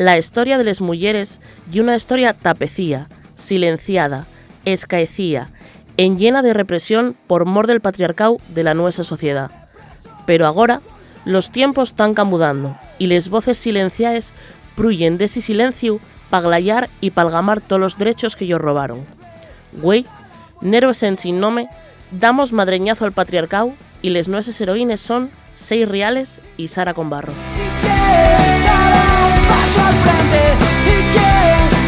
La historia de les mulleres y una historia tapecía, silenciada, escaecía, en llena de represión por mor del patriarcado de la nuestra sociedad. Pero ahora los tiempos están camudando y les voces silenciadas pruyen de ese silencio pa glayar y palgamar todos los derechos que ellos robaron. Güey, Neros en sin nome, damos madreñazo al patriarcado y les nueces heroínes son Seis Reales y Sara con Barro.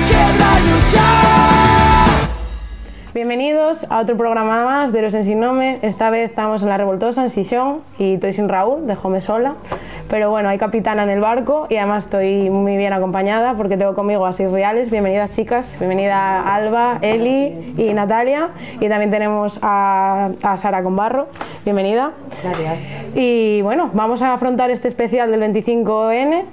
¿Y Bienvenidos a otro programa más de Los en Sin Nome. Esta vez estamos en la Revoltosa, en Sison, y estoy sin Raúl, déjome sola. Pero bueno, hay capitana en el barco y además estoy muy bien acompañada porque tengo conmigo a seis reales. Bienvenidas chicas, bienvenida Alba, Eli y Natalia. Y también tenemos a, a Sara con Barro, bienvenida. Gracias. Y bueno, vamos a afrontar este especial del 25N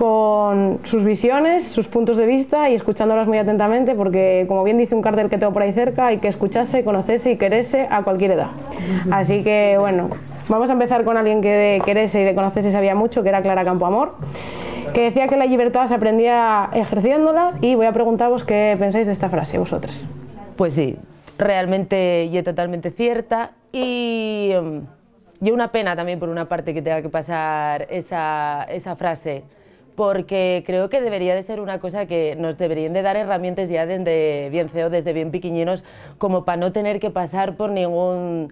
con sus visiones, sus puntos de vista y escuchándolas muy atentamente porque, como bien dice un cartel que tengo por ahí cerca, hay que escucharse, conocerse y quererse a cualquier edad. Así que, bueno, vamos a empezar con alguien que de quererse y de conocerse sabía mucho, que era Clara Campoamor, que decía que la libertad se aprendía ejerciéndola y voy a preguntaros qué pensáis de esta frase vosotras. Pues sí, realmente y totalmente cierta y, um, y una pena también por una parte que tenga que pasar esa, esa frase porque creo que debería de ser una cosa que nos deberían de dar herramientas ya desde bien feo, desde bien piquiñinos, como para no tener que pasar por ningún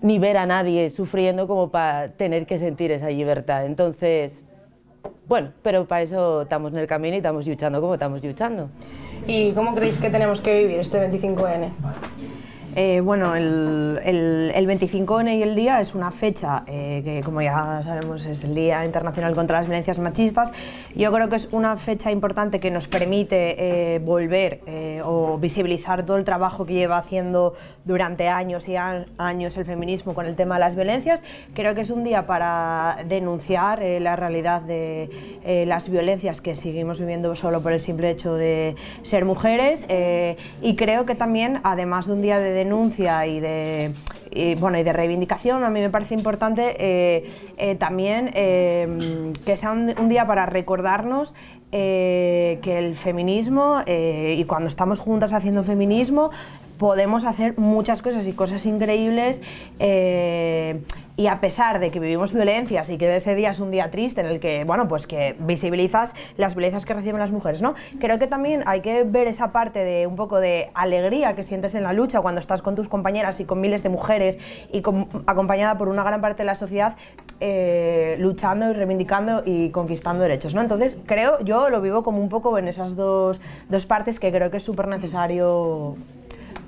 ni ver a nadie sufriendo como para tener que sentir esa libertad. Entonces, bueno, pero para eso estamos en el camino y estamos luchando como estamos luchando. ¿Y cómo creéis que tenemos que vivir este 25N? Eh, bueno, el, el, el 25N y el día es una fecha eh, que, como ya sabemos, es el Día Internacional contra las Violencias Machistas. Yo creo que es una fecha importante que nos permite eh, volver o visibilizar todo el trabajo que lleva haciendo durante años y años el feminismo con el tema de las violencias. Creo que es un día para denunciar la realidad de las violencias que seguimos viviendo solo por el simple hecho de ser mujeres y creo que también, además de un día de denuncia y de, bueno, y de reivindicación, a mí me parece importante eh, eh, también eh, que sea un, día para recordarnos que el feminismo y cuando estamos juntas haciendo feminismo podemos hacer muchas cosas y cosas increíbles y a pesar de que vivimos violencias y que ese día es un día triste en el que, bueno, pues que visibilizas las violencias que reciben las mujeres, ¿no? Creo que también hay que ver esa parte de un poco de alegría que sientes en la lucha cuando estás con tus compañeras y con miles de mujeres y acompañada por una gran parte de la sociedad eh, luchando y reivindicando y conquistando derechos, ¿no? Entonces creo, yo lo vivo como un poco en esas dos, dos partes que creo que es súper necesario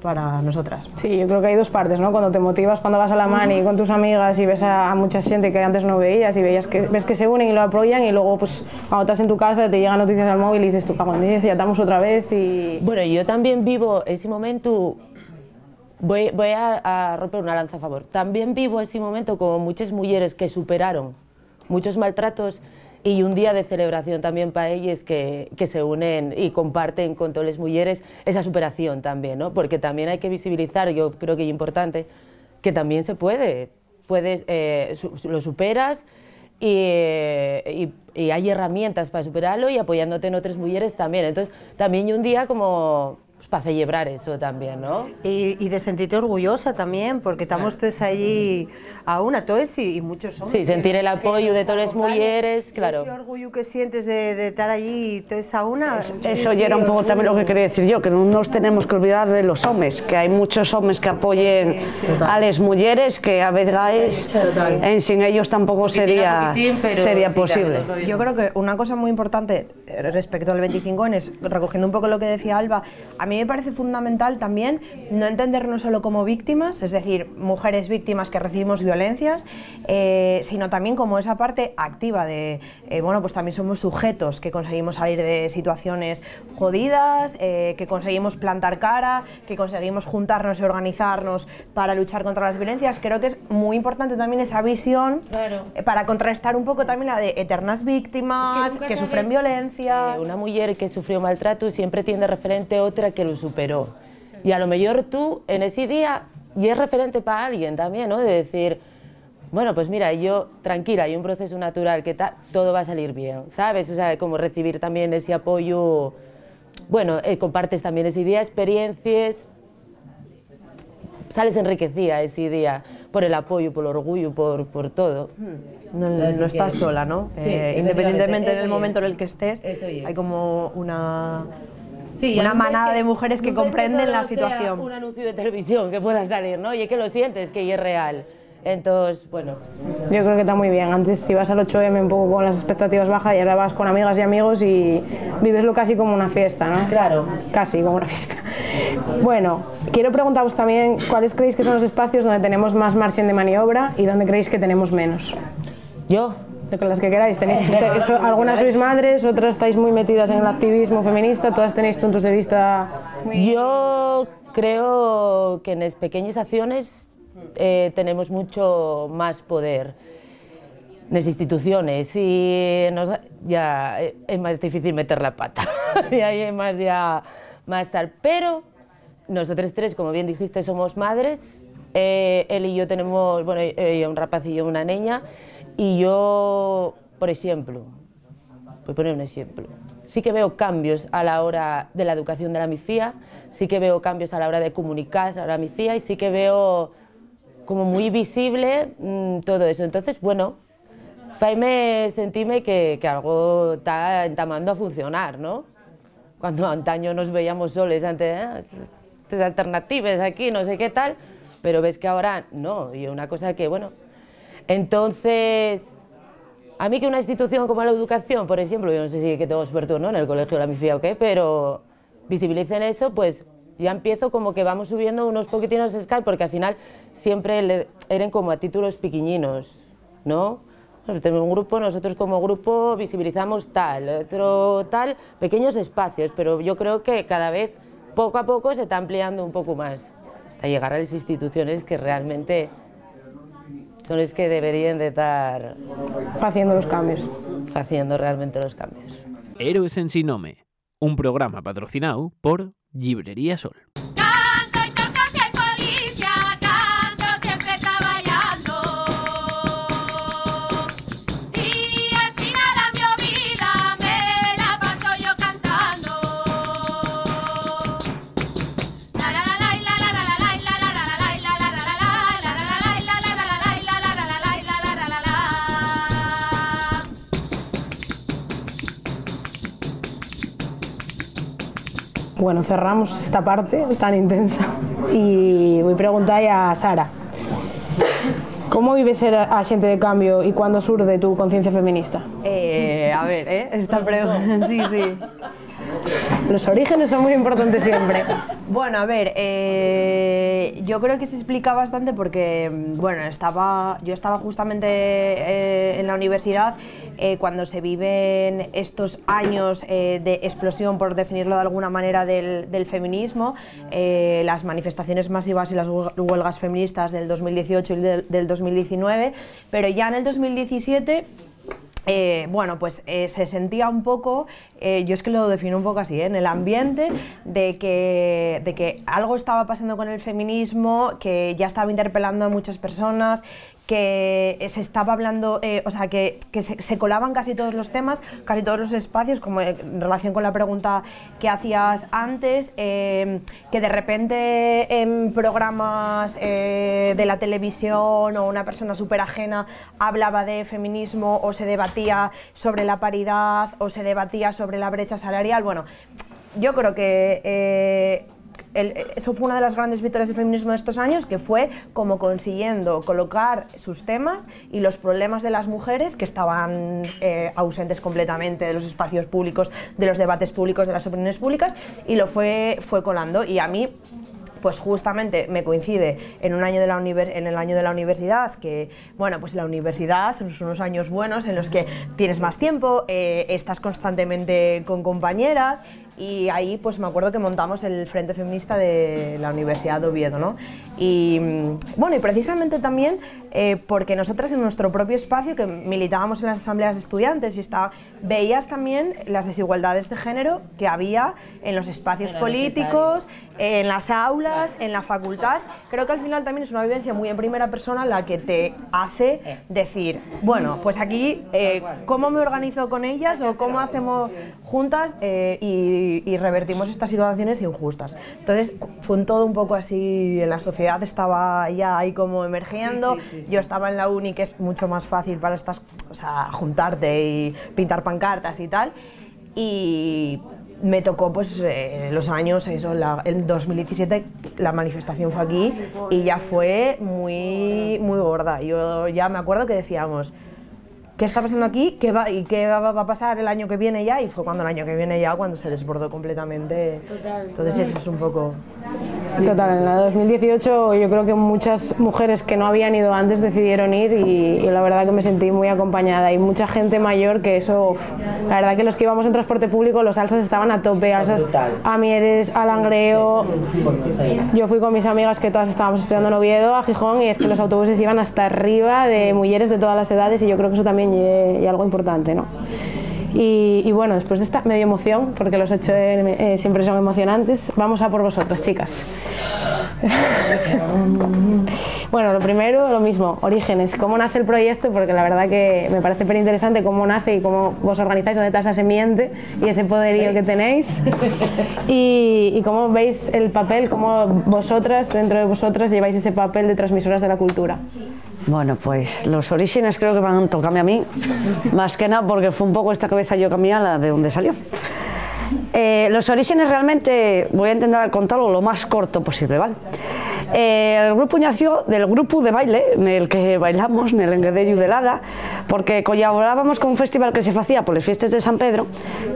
para nosotras. Sí, yo creo que hay dos partes, ¿no? Cuando te motivas, cuando vas a la mani con tus amigas y ves a, a mucha gente que antes no veías y veías que, ves que se unen y lo apoyan y luego, pues, cuando estás en tu casa te llegan noticias al móvil y dices, tú cago en diez, ya estamos otra vez y... Bueno, yo también vivo ese momento, voy, voy a, a romper una lanza a favor, también vivo ese momento como muchas mujeres que superaron muchos maltratos y un día de celebración también para ellas que, que se unen y comparten con todas las mujeres esa superación también, ¿no? Porque también hay que visibilizar, yo creo que es importante, que también se puede, puedes, eh, lo superas y, eh, y- y hay herramientas para superarlo y apoyándote en otras mujeres también. Entonces, también un día como para celebrar eso también, ¿no? Y, y de sentirte orgullosa también, porque estamos todos allí a una, todos y, y muchos hombres. Sí, sentir el apoyo de todas las mujeres, claro. Ese orgullo que sientes de, de estar allí todos a una. Eso ya era un poco también lo que quería decir yo, que no nos tenemos que olvidar de los hombres, que hay muchos hombres que apoyen a las mujeres que a veces en sin ellos tampoco sería, sería posible. Yo creo que una cosa muy importante eh, respecto al 25 es, recogiendo un poco lo que decía Alba, a mí me parece fundamental también no entendernos solo como víctimas, es decir, mujeres víctimas que recibimos violencias, eh, sino también como esa parte activa de, eh, bueno, pues también somos sujetos que conseguimos salir de situaciones jodidas, eh, que conseguimos plantar cara, que conseguimos juntarnos y organizarnos para luchar contra las violencias. Creo que es muy importante también esa visión Claro. eh, para contrastar un poco también la de eternas víctimas, nunca que, sabes, sufren violencia. Eh, una mujer que sufrió maltrato siempre tiene referente otra que lo superó. Y a lo mejor tú en ese día y es referente para alguien también, ¿no? De decir, bueno, pues mira, yo tranquila, hay un proceso natural que todo va a salir bien, ¿sabes? O sea, como recibir también ese apoyo, bueno, eh, compartes también esa idea, experiencias, sales enriquecida ese día por el apoyo, por el orgullo, por, por todo. No, no estás sola, ¿no? Sí, Eh, independientemente del momento en el que estés, hay como una, Sí, una manada de mujeres que comprenden la sea situación. un anuncio de televisión que pueda salir, ¿no? Y es que lo sientes, que es real. Entonces, bueno, Yo creo que está muy bien. Antes ibas al 8M un poco con las expectativas bajas y ahora vas con amigas y amigos y viveslo casi como una fiesta, ¿no? Claro. Casi como una fiesta. Bueno, quiero preguntaros también cuáles creéis que son los espacios donde tenemos más margen de maniobra y donde creéis que tenemos menos. yo, con las que queráis. Tenéis, te- so- algunas sois madres, otras estáis muy metidas en el activismo feminista, todas tenéis puntos de vista yo creo que en las pequeñas acciones eh, tenemos mucho más poder en las instituciones y nos- ya eh, es más difícil meter la pata. Y ahí es más ya más tal. Pero nosotros tres como bien dijiste somos madres. Eh, él y yo tenemos bueno ella un rapaz y yo una niña y yo por ejemplo Voy a poner un ejemplo. Sí que veo cambios a la hora de la educación de la MIFIA, sí que veo cambios a la hora de comunicar a la MIFIA y sí que veo como muy visible mm, todo eso. Entonces, bueno, faime sentime que, que algo está entamando a funcionar, ¿no? Cuando antaño nos veíamos soles ante "Ah, estas alternativas aquí, no sé qué tal, pero ves que ahora no, y una cosa que, bueno, entonces a mí que una institución como la educación, por ejemplo, yo no sé si que tengo suerte o no en el colegio de la MIFIA o qué, pero visibilicen eso, pues ya empiezo como que vamos subiendo unos poquitinos Skype, porque al final siempre eran como a títulos pequeñinos, ¿no? Tenemos un grupo, nosotros como grupo visibilizamos tal, otro tal, pequeños espacios, pero yo creo que cada vez, poco a poco, se está ampliando un poco más, hasta llegar a las instituciones que realmente son las que deberían de estar haciendo los cambios. haciendo realmente los cambios. Héroes en Sinome, un programa patrocinado por Librería Sol. Bueno, cerramos esta parte tan intensa y voy a preguntar a Sara. ¿Cómo vive ser agente de cambio y cuándo surge tu conciencia feminista? Eh, a ver, ¿eh? Esta pregunta, sí, sí. Los orígenes son muy importantes siempre. Bueno, a ver, eh, yo creo que se explica bastante porque, bueno, estaba, yo estaba justamente eh, en la universidad eh, cuando se viven estos años eh, de explosión, por definirlo de alguna manera, del, del feminismo, eh, las manifestaciones masivas y las huel- huelgas feministas del 2018 y del, del 2019, pero ya en el 2017 eh, bueno, pues eh, se sentía un poco, eh, yo es que lo defino un poco así, en el ambiente de que, de que algo estaba pasando con el feminismo, que ya estaba interpelando a muchas personas, que se estaba hablando, eh, o sea, que, se, colaban casi todos los temas, casi todos los espacios, como en relación con la pregunta que hacías antes, eh, que de repente en programas eh, de la televisión o una persona súper ajena hablaba de feminismo o se debatía sobre la paridad o se debatía sobre la brecha salarial. Bueno, yo creo que eh, eso fue una de las grandes victorias del feminismo de estos años, que fue como consiguiendo colocar sus temas y los problemas de las mujeres que estaban eh, ausentes completamente de los espacios públicos, de los debates públicos, de las opiniones públicas, y lo fue, fue colando. Y a mí pues justamente me coincide en un año de la en el año de la universidad que bueno pues la universidad son unos años buenos en los que tienes más tiempo eh, estás constantemente con compañeras y ahí pues me acuerdo que montamos el Frente Feminista de la Universidad de Oviedo, ¿no? Y mm, bueno, y precisamente también eh, porque nosotras en nuestro propio espacio, que militábamos en las asambleas de estudiantes y estaba, veías también las desigualdades de género que había en los espacios políticos, en las aulas, en la facultad. Creo que al final también es una vivencia muy en primera persona la que te hace decir, bueno, pues aquí, eh, ¿cómo me organizo con ellas o cómo hacemos juntas eh, y, y revertimos estas situaciones injustas? Entonces, fue un todo un poco así, en la sociedad estaba ya ahí como emergiendo, yo estaba en la uni, que es mucho más fácil para estas, o sea, juntarte y pintar pancartas y tal, y me tocó pues eh, los años, eso, la, en 2017 la manifestación fue aquí y ya fue muy, muy gorda. Yo ya me acuerdo que decíamos, ¿qué está pasando aquí? ¿Qué va, ¿Y qué va, va a pasar el año que viene ya? Y fue cuando el año que viene ya, cuando se desbordó completamente. Entonces eso es un poco... Total, en la de 2018 yo creo que muchas mujeres que no habían ido antes decidieron ir y, y la verdad que me sentí muy acompañada. Y mucha gente mayor que eso, uf, la verdad que los que íbamos en transporte público los alzas estaban a tope, alzas a Mieres, a Langreo, yo fui con mis amigas que todas estábamos estudiando en Oviedo, a Gijón y es que los autobuses iban hasta arriba de mujeres de todas las edades y yo creo que eso también es algo importante, ¿no? Y, y bueno, después de esta media emoción, porque los hechos eh, siempre son emocionantes, vamos a por vosotros, chicas. bueno, lo primero, lo mismo, orígenes, cómo nace el proyecto, porque la verdad que me parece súper interesante cómo nace y cómo vos organizáis, dónde está esa semiente y ese poderío que tenéis. Y, y cómo veis el papel, cómo vosotras, dentro de vosotras, lleváis ese papel de transmisoras de la cultura. Bueno, pues los orígenes creo que van a tocarme a mí, más que nada porque fue un poco esta cabeza yo cambiada la de donde salió. Eh, los orígenes realmente voy a intentar contarlo lo más corto posible, ¿vale? Eh, el grupo nació del grupo de baile en el que bailamos, en el Enguedello de Lada, porque colaborábamos con un festival que se hacía por las fiestas de San Pedro,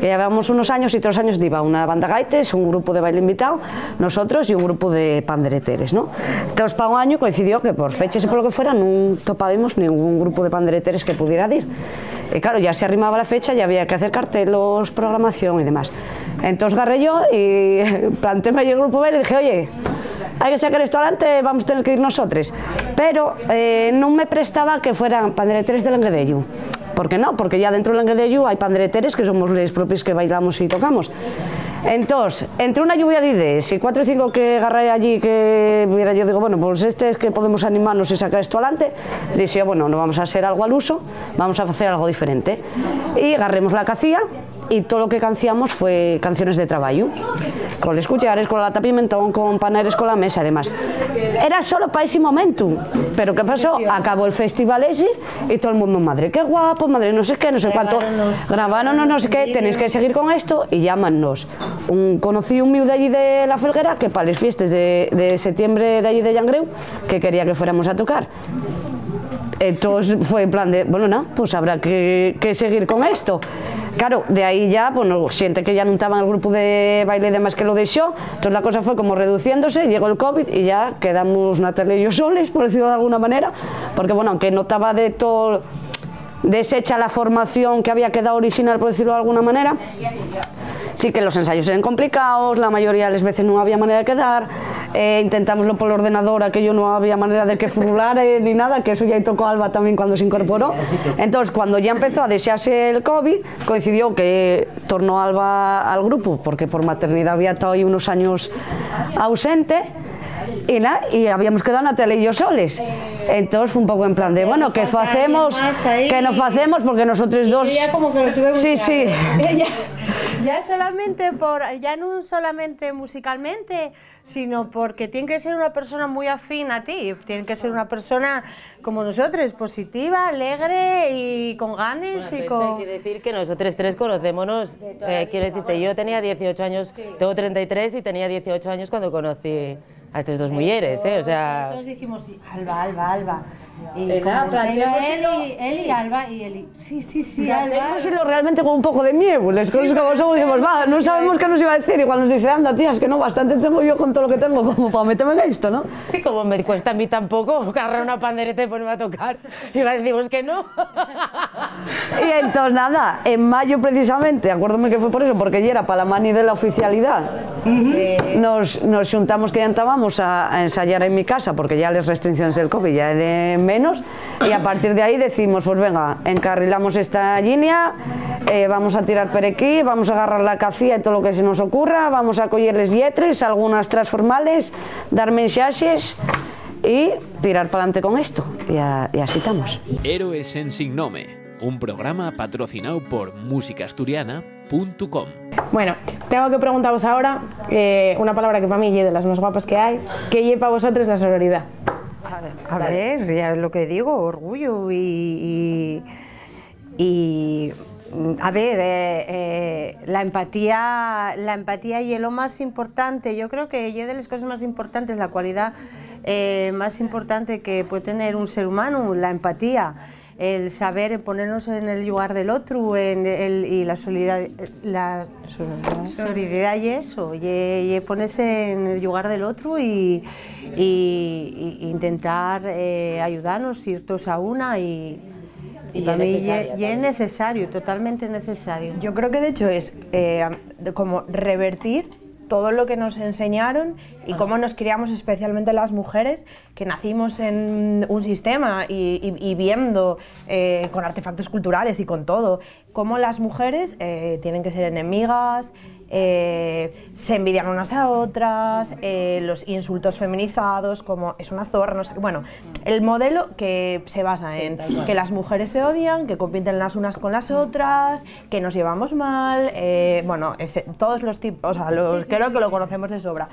que llevábamos unos años y otros años iba una banda gaites, un grupo de baile invitado, nosotros y un grupo de pandereteres, ¿no? Entonces, para un año coincidió que por fechas y por lo que fuera no topábamos ningún grupo de pandereteres que pudiera ir. Y claro, ya se arrimaba la fecha, ya había que hacer cartelos, programación y demás. Entonces agarré yo y planteéme ahí el grupo B y le dije, oye, hay que sacar esto adelante, vamos a tener que ir nosotros. Pero eh, no me prestaba que fueran pandereteres del Enguedello. ¿Por qué no? Porque ya dentro del Enguedello hay pandereteres que somos los propios que bailamos y tocamos. Entonces, entre una lluvia de ideas y cuatro o cinco que agarré allí que, mira, yo digo, bueno, pues este es que podemos animarnos y sacar esto adelante, dije, bueno, no vamos a hacer algo al uso, vamos a hacer algo diferente. Y agarremos la cacía y todo lo que canciamos fue canciones de trabajo, con los cuchares, con la lata pimentón, con paneres, con la mesa y demás. Era solo para ese momento, pero ¿qué pasó? Acabó el festival ese y todo el mundo, madre, qué guapo, madre, no sé qué, no sé cuánto, grabaron no, no sé qué, tenéis que seguir con esto y llámanos. Un, conocí un mío de allí de La Felguera que para las fiestas de, de septiembre de allí de Yangreu, que quería que fuéramos a tocar. Entonces fue en plan de, bueno, no, pues habrá que, que seguir con esto. Claro, de ahí ya, bueno, siente que ya no estaba en el grupo de baile y demás que lo dejó, entonces la cosa fue como reduciéndose, llegó el COVID y ya quedamos Natalia y yo soles, por decirlo de alguna manera, porque bueno, aunque no estaba de todo deshecha la formación que había quedado original, por decirlo de alguna manera, sí que los ensayos eran complicados, la mayoría de las veces no había manera de quedar, eh, intentámoslo por el ordenador, aquello no había manera de que frulara ni nada, que eso ya tocó Alba también cuando se incorporó. Entonces, cuando ya empezó a desearse el COVID, coincidió que tornó Alba al grupo, porque por maternidad había estado ahí unos años ausente. Y, nada, y habíamos quedado Natalia y yo soles. Entonces fue un poco en plan de, bueno, ¿qué hacemos? ¿Qué nos hacemos? Porque nosotros dos... Sí, sí. ya, ya solamente por, ya no solamente musicalmente, sino porque tiene que ser una persona muy afín a ti, tiene que ser una persona como nosotros, positiva, alegre y con ganas y Entonces, con... hay que decir que nosotros tres conocémonos. Eh, quiero decirte, yo tenía 18 años, tengo 33 y tenía 18 años cuando conocí a estas dos mujeres, eh, o sea... Todos dijimos, sí, Alba, Alba, Alba. Y Eh, nada, planteémoselo, Eli, Eli, Alba y Eli. Sí, sí, sí, Alba. Realmente con un poco de miedo, les cosas como somos, dijimos, va, no sabemos qué nos iba a decir, y cuando nos dice, anda, tías, que no, bastante tengo yo con todo lo que tengo como para meterme en esto, ¿no? Sí, como me cuesta a mí tampoco agarrar una pandereta y ponerme a tocar. Y va a decimos que no. Y entonces nada, en mayo precisamente, acuérdome que fue por eso, porque ya era para la mani de la oficialidad, nos, nos juntamos que ya estábamos a, a ensayar en mi casa, porque ya las restricciones del COVID ya eran menos, y a partir de ahí decimos, pues venga, encarrilamos esta línea, eh, vamos a tirar per aquí, vamos a agarrar la cacía y todo lo que se nos ocurra, vamos a cogerles yetres, algunas transformales, dar mensajes y tirar para adelante con esto. Y, a- y así estamos. Héroes en Sin Nome, un programa patrocinado por musicasturiana.com. Bueno, tengo que preguntaros ahora eh, una palabra que para mí es de las más guapas que hay. ¿Qué lleva para vosotros la sororidad? A ver, ya es lo que digo, orgullo y. y- y, a ver, eh, eh, la empatía, la empatía y lo más importante, yo creo que y de las cosas más importantes, la cualidad eh, más importante que puede tener un ser humano, la empatía, el saber ponernos en el lugar del otro en el- y la solidaridad, la solidaridad y eso, y, y ponerse en el lugar del otro y, y- y intentar eh, ayudarnos, ir todos a una y, Y para es ye- ye es también. necesario, totalmente necesario. Yo creo que de hecho es eh, como revertir todo lo que nos enseñaron y cómo nos criamos especialmente las mujeres que nacimos en un sistema y, y- y viendo eh, con artefactos culturales y con todo cómo las mujeres eh, tienen que ser enemigas eh, se envidian unas a otras, eh, los insultos feminizados, como es una zorra, no sé. Bueno, el modelo que se basa en que las mujeres se odian, que compiten las unas con las otras, que nos llevamos mal, eh, bueno, todos los tipos, o sea, los, creo que lo conocemos de sobra.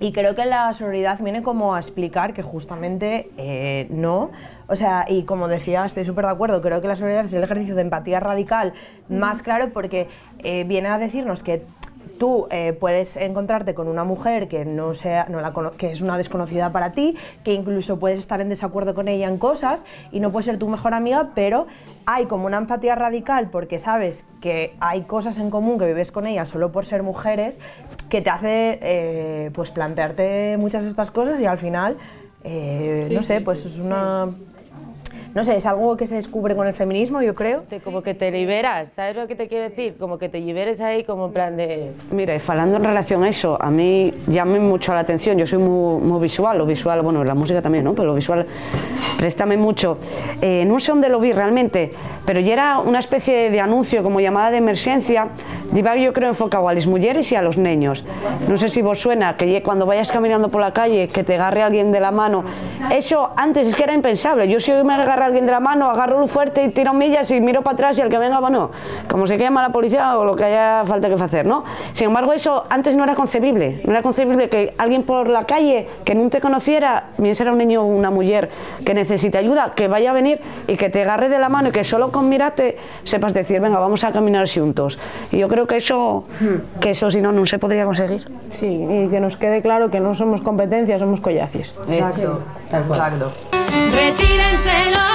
Y creo que la sororidad viene como a explicar que justamente no. O sea, y como decía, estoy súper de acuerdo, creo que la sororidad es el ejercicio de empatía radical más claro porque eh, viene a decirnos que tú eh, puedes encontrarte con una mujer que, no sea, no la que es una desconocida para ti, que incluso puedes estar en desacuerdo con ella en cosas y no puede ser tu mejor amiga, pero hay como una empatía radical porque sabes que hay cosas en común que vives con ella solo por ser mujeres que te hace eh, pues plantearte muchas de estas cosas y al final, eh, no sé, pues es una... No sé, es algo que se descubre con el feminismo, yo creo. Te- Como que te liberas, ¿sabes lo que te quiero decir? Como que te liberes ahí como en plan de... Mira, y falando en relación a eso, a mí llama mucho la atención, yo soy muy, muy visual, lo visual, bueno, la música también, ¿no? Pero lo visual, préstame mucho. Eh, no sé dónde lo vi realmente, pero ya era una especie de anuncio como llamada de emergencia, lleva yo creo enfocado a las mujeres y a los niños. No sé si vos suena que cuando vayas caminando por la calle, que te agarre alguien de la mano. Eso antes es que era impensable. Yo si hoy me agarra alguien de la mano, agarro fuerte y tiro millas y miro para atrás y el que venga, bueno, como se llama la policía o lo que haya falta que hacer, ¿no? Sin embargo, eso antes no era concebible. No era concebible que alguien por la calle que no te conociera, bien será un niño o una mujer que necesite ayuda, que vaya a venir y que te agarre de la mano y que solo con mirarte sepas decir, venga, vamos a caminar juntos. Y yo creo que eso, que eso si no, no se podría conseguir. Sí, y que nos quede claro que no somos competencia, somos collacis. Exacto. Retírense los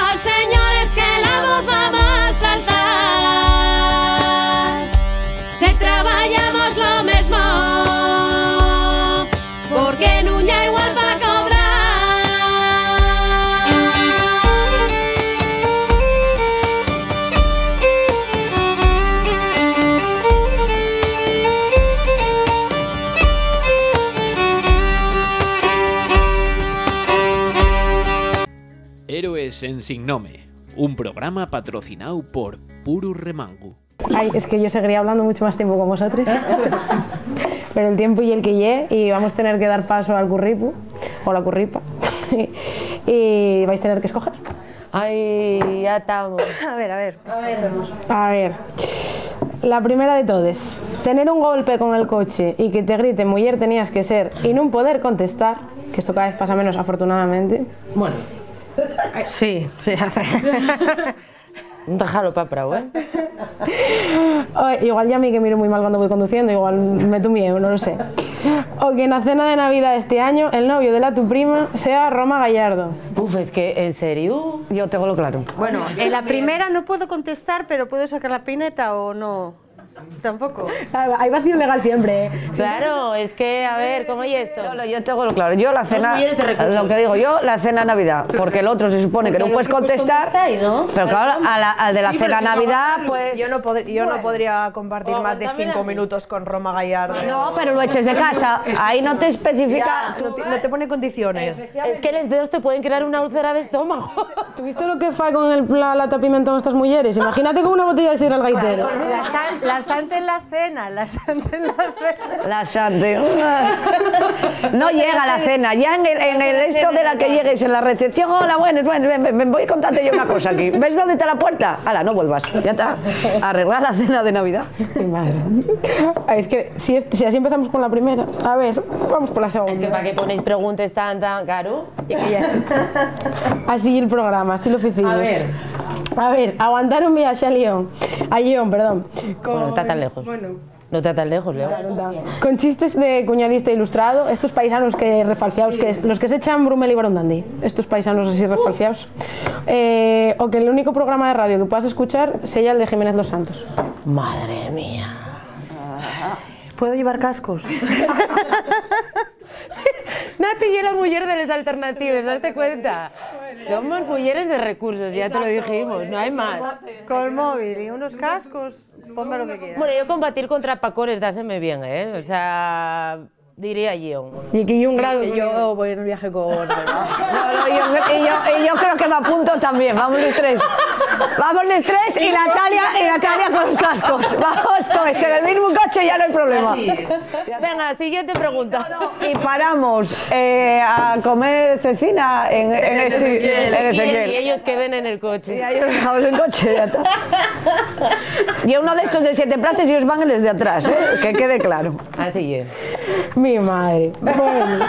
todos lo mesmo Porque nuña igual pa cobrar Héroes en Signome un programa patrocinado por Puru Remangu. Ay, es que yo seguiría hablando mucho más tiempo con vosotros. Pero el tiempo y el que lle, y vamos a tener que dar paso al curripu, o la curripa. y vais a tener que escoger. Ay, ya estamos. A ver, a ver. A ver, la primera de todas. Tener un golpe con el coche y que te grite mujer tenías que ser y no poder contestar, que esto cada vez pasa menos afortunadamente. Sí, sí. Déjalo para Prau, ¿eh? Igual ya a mí que miro muy mal cuando voy conduciendo, igual me tu miedo, no lo sé. O que en la cena de Navidad este año el novio de la tu prima sea Roma Gallardo. Uf, es que, ¿en serio? Yo tengo lo claro. Bueno, en la primera no puedo contestar, pero ¿puedo sacar la pineta o no? Tampoco. Ah, Hay vacío legal siempre. ¿eh? Claro, es que, a ver, ¿cómo hay esto? No, no, yo tengo lo claro. Yo la cena, lo que digo yo, la cena Navidad, porque el otro se supone que no puedes contestar, pero claro, a la- al de la cena Navidad, pues... Yo no, pod- yo no podría compartir más de cinco minutos con Roma Gallardo. No, pero lo eches de casa, ahí no te especifica... No te, no te pone condiciones. Es que los dedos te pueden crear una úlcera de estómago. ¿Tuviste lo que fue con el la tapimentón estas mujeres? Imagínate con una botella de sidra al gaitero. La, san- la santa en la cena, la santa en la cena. La sante. No llega la cena, ya en el, en el esto de la que llegues en la recepción, hola, bueno, bueno, ven, ven, ven, voy a contarte yo una cosa aquí. ¿Ves dónde está la puerta? Hala, no vuelvas, ya está. Arreglar la cena de Navidad. Madre. Es que si, es- si así empezamos con la primera, a ver, vamos por la segunda. Es que para qué ponéis preguntas tan, tan caro. Así el programa, así lo oficimos. A ver. A ver, aguantar un viaje a Lyon. A Lyon, perdón. Con, Bueno, está tan lejos. Bueno, No está tan lejos, Leo. con chistes de cuñadista ilustrado, estos paisanos que refalciados, que los que se echan Brumel y Barondandi, estos paisanos así refalciados. Eh, o que el único programa de radio que puedas escuchar sea el de Jiménez Los Santos. Madre mía. ¿Puedo llevar cascos? Nati y la mujer de las alternativas, date cuenta. Somos mujeres de recursos, ya te lo dijimos, no hay más. Con el móvil y unos cascos, ponme lo que quieras. Bueno, yo combatir contra pacones, dáseme bien, ¿eh? O sea, diría yo. Y aquí hay un grado. Yo voy en un viaje con no, yo, y, yo, y yo creo que me apunto también, vamos los tres. Vamos los tres y Natalia, y Natalia con los cascos. Vamos todos en el mismo coche, ya no hay problema. Venga, siguiente pregunta. Y paramos eh, a comer cecina en, en, este, en Y, Ezequiel. y ellos queden en el Y coche. ahí os dejamos en coche, ya está. Y uno de estos de siete plazas y os van en los de atrás, ¿eh? que quede claro. Así es. Mi madre. Bueno.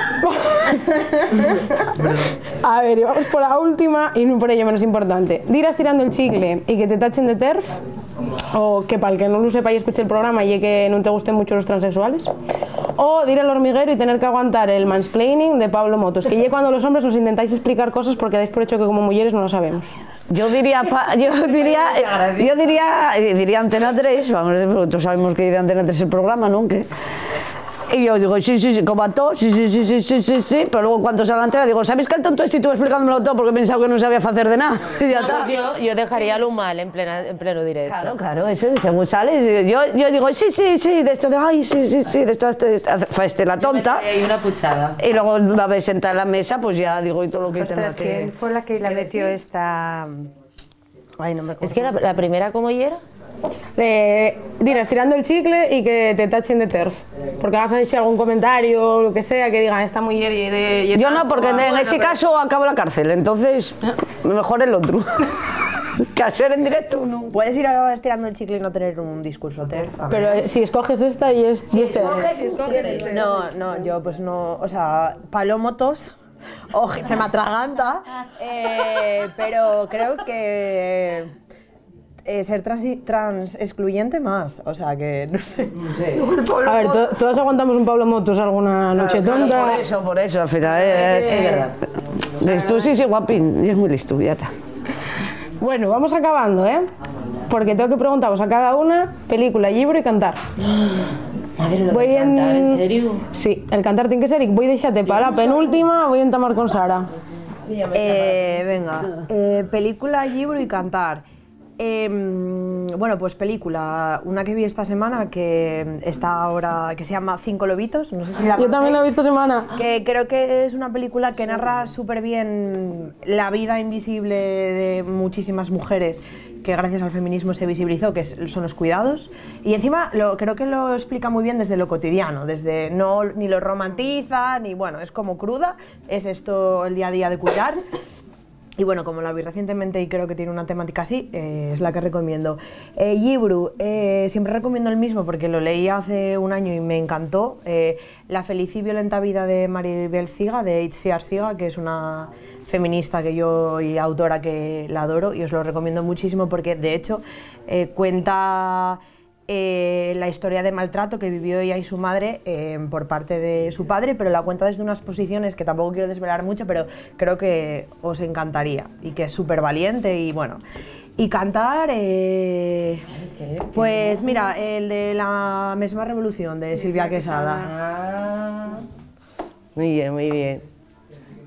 A ver, y vamos por la última y no por ello menos importante. Dirás tirando el chicle y que te tachen de TERF. O que para el que no lo sepa y escuche el programa y que no te gusten mucho los transexuales. O dir el hormiguero y tener que aguantar el mansplaining de Pablo Motos. Que ya cuando los hombres os intentáis explicar cosas porque dais por hecho que como mujeres no lo sabemos. Yo diría, pa- yo diría, yo diría, eh, diría Antena 3, vamos, porque todos sabemos que de Antena 3 el programa, ¿no? Que- y yo digo, sí, sí, sí, como a todos, sí, sí, sí, sí, sí, sí, sí, pero luego cuando salga la antena digo, ¿sabéis que el tonto este estuvo explicándomelo todo porque pensaba que no sabía hacer de nada? Y ya está. Yo, yo dejaría lo mal en, plena, en pleno directo. Claro, claro, eso, según sales, yo, yo digo, sí, sí, sí, de esto de, ay, sí, sí, sí, de esto, este, este, fue este la tonta. Hay una puchada. Y luego una vez sentada en la mesa, pues ya digo y todo lo que tenga Ostras, ¿quién que... fue la que la metió esta...? Ay, no me acuerdo. Es que la, la primera, ¿cómo y era? Eh, dirás tirando el chicle y que te tachen de TERF. Porque vas a decir algún comentario o lo que sea que digan esta mujer y de. y de Yo tal". no, porque en ese caso acabo la cárcel, entonces mejor el otro. que hacer en directo no. Puedes ir ahora estirando el chicle y no tener un discurso TERF. Pero eh, si escoges esta y es, y es TERF. No, no, yo pues no, o sea, palomotos, o se me atraganta, eh, pero creo que eh, ser trans, trans excluyente más, o sea que no sé. A ver, to- todos aguantamos un Pablo Motos alguna noche tonta. Por eso, por eso, al final. eh, Es verdad. eh, Tú sí, sí, guapín, y es muy listo, ya está. Bueno, vamos acabando, ¿eh? Porque tengo que preguntaros a cada una película, libro y cantar. Madre, lo Voy de cantar, en- ¿en serio? Sí, el cantar tiene que ser y voy a dejarte para la penúltima, voy a entamar con Sara. Eh, venga, eh, película, libro y cantar. Em, bueno, pues película, una que vi esta semana que está ahora, que se llama Cinco Lobitos, no sé si la Yo también la conocéis. visto semana. Que creo que es una película que narra súper bien la vida invisible de muchísimas mujeres que gracias al feminismo se visibilizó, que son los cuidados. Y encima lo, creo que lo explica muy bien desde lo cotidiano, desde no ni lo romantiza, ni bueno, es como cruda, es esto el día a día de cuidar. Y bueno, como la vi recientemente y creo que tiene una temática así, eh, es la que recomiendo. Eh, Libru, eh, siempre recomiendo el mismo porque lo leí hace un año y me encantó. Eh, la feliz y violenta vida de Maribel Ciga, de Itziar Ciga, que es una feminista que yo y autora que la adoro y os lo recomiendo muchísimo porque de hecho cuenta eh, la historia de maltrato que vivió ella y su madre eh, por parte de su padre, pero la cuenta desde unas posiciones que tampoco quiero desvelar mucho, pero creo que os encantaría y que es súper valiente y bueno. Y cantar, eh, pues mira, el de la misma revolución de Silvia Quesada. Ah. Muy bien, muy bien.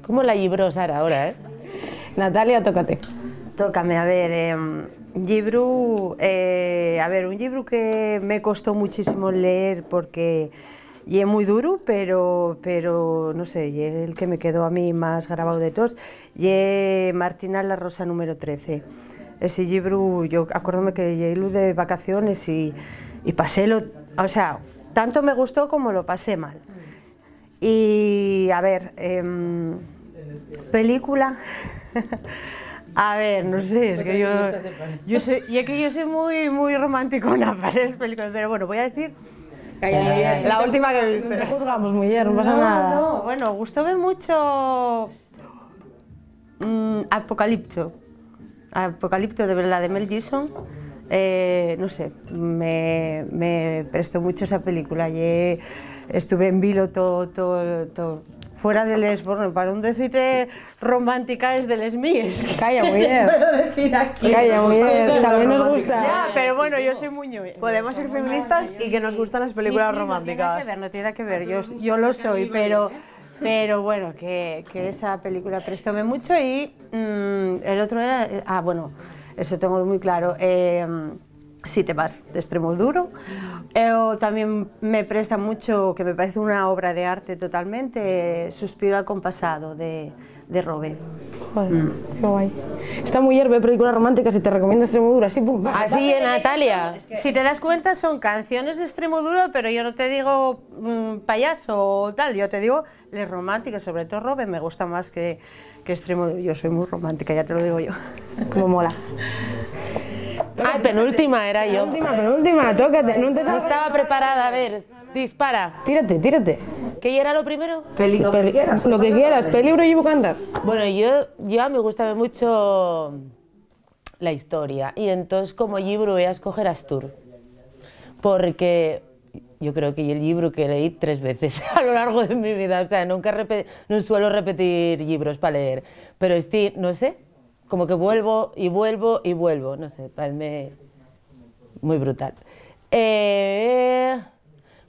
¿Cómo la libró Sara ahora, eh? Natalia, tócate. Tócame, a ver, eh, libro, eh, a ver, un libro que me costó muchísimo leer porque y es muy duro, pero, pero no sé, y el que me quedó a mí más grabado de todos, y Martina la Rosa número 13. Ese libro, yo acuérdame que llegué de vacaciones y, y pasé lo, o sea, tanto me gustó como lo pasé mal. Y a ver, em, película. A ver, no sé, es que yo, yo soy, y es que yo soy muy, muy románticona para esas películas, pero bueno, voy a decir la última que he visto. No te juzgamos, mujer, no pasa No, nada. no, bueno, gustóme mucho mm, Apocalipto. Apocalipto de la de Mel Gibson. Eh, no sé, me, me prestó mucho esa película. Y estuve en vilo todo, todo, todo. Fuera de les, bueno, para un decirte romántica es de les míes. Calla, mujer. decir aquí. Calla, mujer. También nos gusta. Ya, pero bueno, yo soy muy ñoña. Podemos ser feministas y que nos gustan las películas Sí, sí, No tiene románticas. que ver, no tiene que ver, yo, yo lo soy, pero, pero bueno, que, que esa película prestóme mucho y mm, el otro era, eh, ah, bueno, eso tengo muy claro, eh, si te vas de extremo duro, Eh, o también me presta mucho, que me parece una obra de arte totalmente, eh, Suspiro al compasado de, de Robe. Joder, qué guay. Esta mujer ve películas románticas y te recomienda Extremodura, así, pum. Así en Natalia. Si te das cuenta, son canciones de extremo duro, pero yo no te digo mm, payaso o tal, yo te digo les románticas, sobre todo Robin me gusta más que, que extremo duro. Yo soy muy romántica, ya te lo digo yo. Como mola. Ah, penúltima era yo. Última, pero última, tócate. No te No estaba preparada, a ver, dispara. Tírate, tírate. ¿Qué era lo primero? Peli- lo que quieras, pelibro y cantar. Bueno, yo, yo a mí me gustaba mucho la historia y entonces como libro voy a escoger Astur porque yo creo que el libro que leí tres veces a lo largo de mi vida, o sea, nunca no suelo repetir libros para leer, pero este, no sé, como que vuelvo y vuelvo y vuelvo, no sé, parece muy brutal. Eh,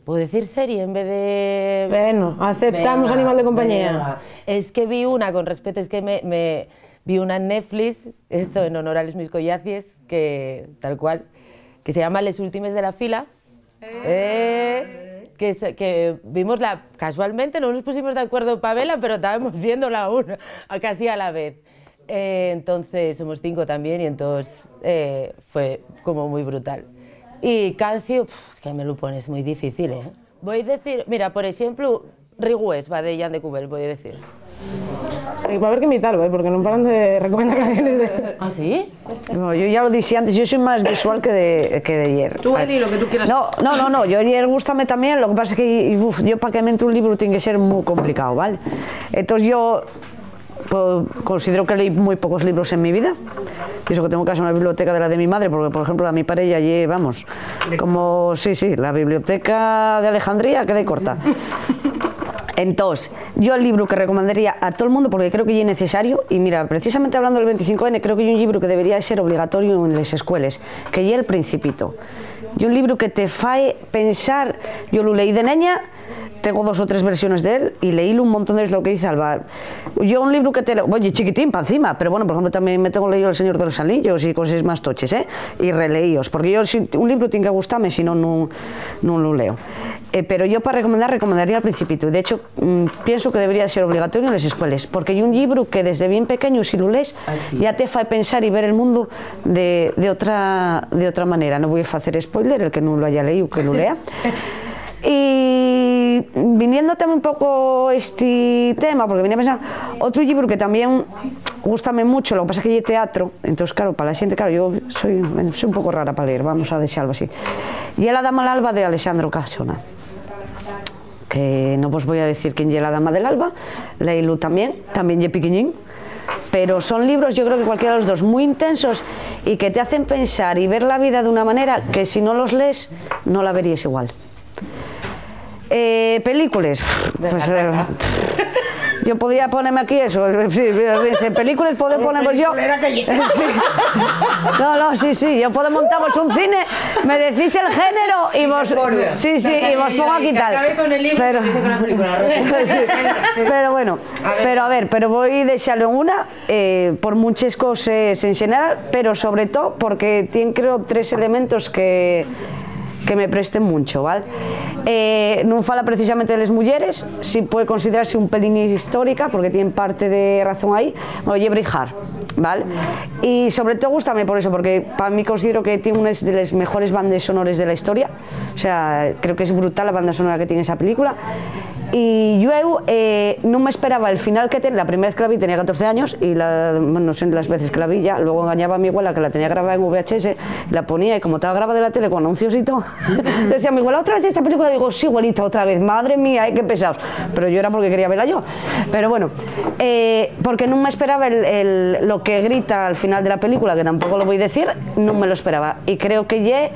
¿Puedo decir serie en vez de...? Bueno, aceptamos Venga, animal de compañía. venga. Es que vi una, con respeto, es que me, me- vi una en Netflix, esto en honor a los mis collacies, que tal cual, que se llama Les Últimes de la Fila. Eh, que, se- que vimos la casualmente, no nos pusimos de acuerdo Pavela, pero estábamos viéndola una, casi a la vez. Eh, entonces somos cinco también y entonces eh, fue como muy brutal. Y Cancio, pf, es que me lo pones muy difícil, ¿eh? Voy a decir, mira, por ejemplo, Rigües va de Jan de Cubel, voy a decir. Y va a haber que imitarlo, ¿eh? porque no paran de recomendar canciones de... ¿Ah, sí? No, yo ya lo dije antes, yo soy más visual que de, que de ayer. Tú, Eli, lo que tú quieras. No, no, no, no, yo ayer gustame también, lo que pasa es que uf, yo para que me entre un libro tiene que ser muy complicado, ¿vale? Entonces yo pues, considero que leí muy pocos libros en mi vida, y eso que tengo casi una biblioteca de la de mi madre, porque por ejemplo la de mi padre ya allí, vamos, como, sí, sí, la biblioteca de Alejandría queda ahí corta. Entonces, yo el libro que recomendaría a todo el mundo, porque creo que es necesario, y mira, precisamente hablando del 25N, creo que hay un libro que debería ser obligatorio en las escuelas, que ya El Principito. Y un libro que te fae pensar, yo lo leí de niña, tengo dos o tres versiones de él, y leí un montón de lo que dice Alba. Yo un libro que te... Oye, chiquitín, para encima, pero bueno, por ejemplo, también me tengo leído El Señor de los Anillos y cosas más toches, ¿eh? Y releíos, porque yo si un libro tiene que gustarme, si no, no, lo leo. Eh, pero yo para recomendar, recomendaría El Principito. Y de hecho, mm, pienso que debería ser obligatorio en las escuelas, porque hay un libro que desde bien pequeño, si lo lees, ya te hace pensar y ver el mundo de, de, otra, de otra manera. No voy a hacer spoiler, el que no lo haya leído, que lo lea. Y viniendo también un poco este tema, porque venía a pensar, otro libro que también gústame mucho, lo que pasa es que teatro, entonces claro, para la xente, claro, yo soy, un pouco rara para leer, vamos a deixarlo así. E é La Dama del Alba de Alexandro Casona que no vos voy a decir quién lle la Dama del Alba, Leilu también, también lle piquiñín, pero son libros, yo creo que cualquiera de los dos, muy intensos y que te hacen pensar y ver la vida de una manera que si no los lees no la verías igual. Eh, películas, pues eh, yo podría ponerme aquí eso, sí, en películas puedo poner pues yo. Sí. No, no, sí, sí, yo puedo montamos un cine, me decís el género y vos, sí, sí, y vos pongo aquí tal. Pero, Sí, pero bueno, pero a ver, pero voy a dejarlo en una eh, por muchas cosas en general, pero sobre todo porque tiene creo tres elementos que que me presten mucho, ¿vale? Eh, fala precisamente de las mulleres, si puede considerarse un pelín histórica, porque tiene parte de razón ahí, bueno, Brijar, ¿vale? Y sobre todo gustame por eso, porque para mí considero que tiene una de las mejores bandas sonores de la historia, o sea, creo que es brutal la banda sonora que tiene esa película, y yo eh, me esperaba el final que tenía, la primera vez que la vi tenía 14 años y la, bueno, no sé las veces que la vi ya, luego engañaba a mi abuela que la tenía grabada en VHS, la ponía y como estaba grabada de la tele con anuncios y todo, decía mi abuela, otra vez esta película, digo, sí, igualita, otra vez, madre mía, qué pesados, pero yo era porque quería verla yo, pero bueno, eh, porque no me esperaba el, el- lo que grita al final de la película, que tampoco lo voy a decir, no me lo esperaba, y creo que ye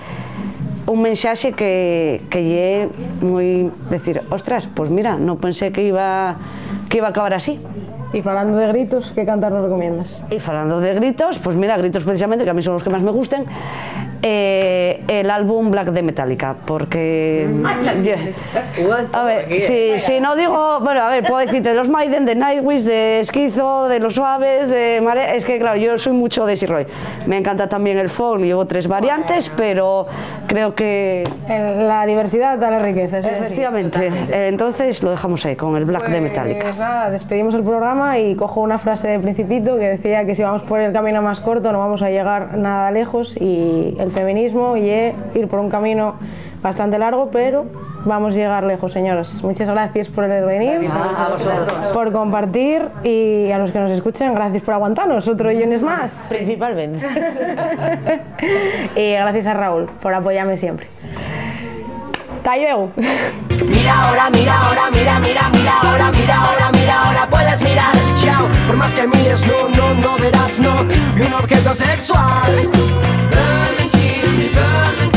un mensaje que, que lle muy decir, ostras, pues mira, no pensé que iba, que iba a acabar así. Y falando de gritos, ¿qué cantar nos recomiendas? Y falando de gritos, pues mira, gritos precisamente, que a mí son los que más me gusten, eh, el álbum Black de Metallica, porque... a ver, si, si no digo, bueno, a ver, puedo decirte de los Maiden, de Nightwish, de Esquizo, de Los Suaves, de Mare... Es que, claro, yo soy mucho de Roy. Me encanta también el folk, llevo tres variantes, pero creo que... En la diversidad da la riqueza. Efectivamente, eh, entonces lo dejamos ahí, con el Black de Metallica. Pues nada, despedimos el programa y cojo una frase de Principito que decía que si vamos por el camino más corto no vamos a llegar nada lejos y el feminismo y ir por un camino bastante largo, pero vamos a llegar lejos, señoras. Muchas gracias por venir, por compartir y a los que nos escuchen, gracias por aguantarnos otro Yones más. Principalmente. Y gracias a Raúl por apoyarme siempre. Hasta luego. Mira ahora, mira ahora, mira, mira, mira ahora, mira ahora, mira ahora, puedes mirar, chao. Por más que mires, no, no, no verás, no. Y un objeto sexual. Dame, give me, dame.